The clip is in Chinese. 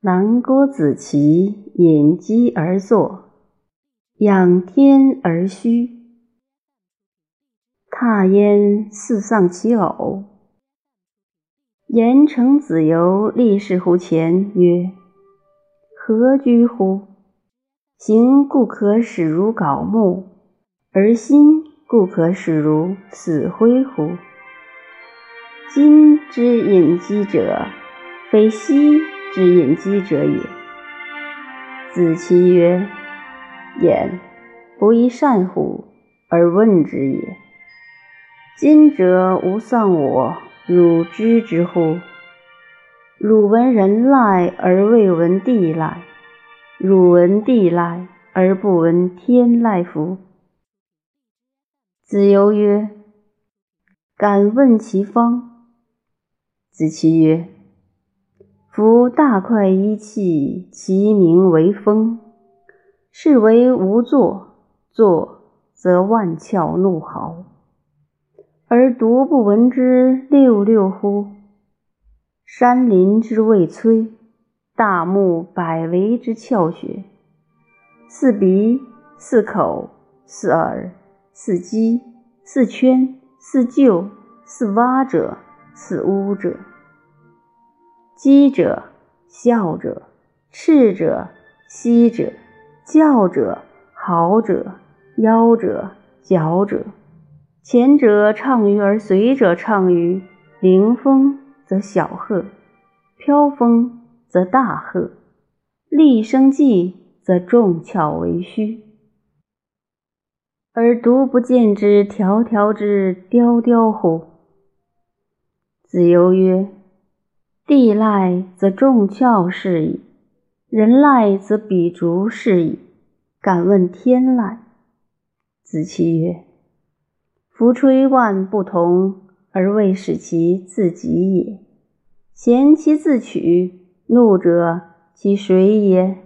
南郭子綦隐机而坐，仰天而虚。踏焉似丧其偶。言成子游立侍乎前曰：“何居乎？行故可使如槁木，而心故可使如死灰乎？今之隐机者，非昔之隐机者也。”子期曰：“言不亦善乎而问之也。今者吾丧我。”汝知之乎？汝闻人赖而未闻地赖，汝闻地赖而不闻天赖乎？子游曰：“敢问其方。”子期曰：“夫大块一气，其名为风。是为无作，作则万窍怒号。”而独不闻之六六乎？山林之未摧，大木百围之窍穴，似鼻，似口，似耳，似肌，似圈，似臼，似蛙者，似乌者。鸡者，笑者，赤者，息者，叫者，嚎者，腰者，角者。前者畅于而随者畅于，凌风则小鹤，飘风则大鹤，厉声寂则众窍为虚，而独不见之条条之雕雕乎？子游曰：“地赖则众窍是矣，人赖则彼竹是矣。敢问天籁？”子期曰。夫吹万不同，而未使其自己也。贤其自取，怒者其谁也？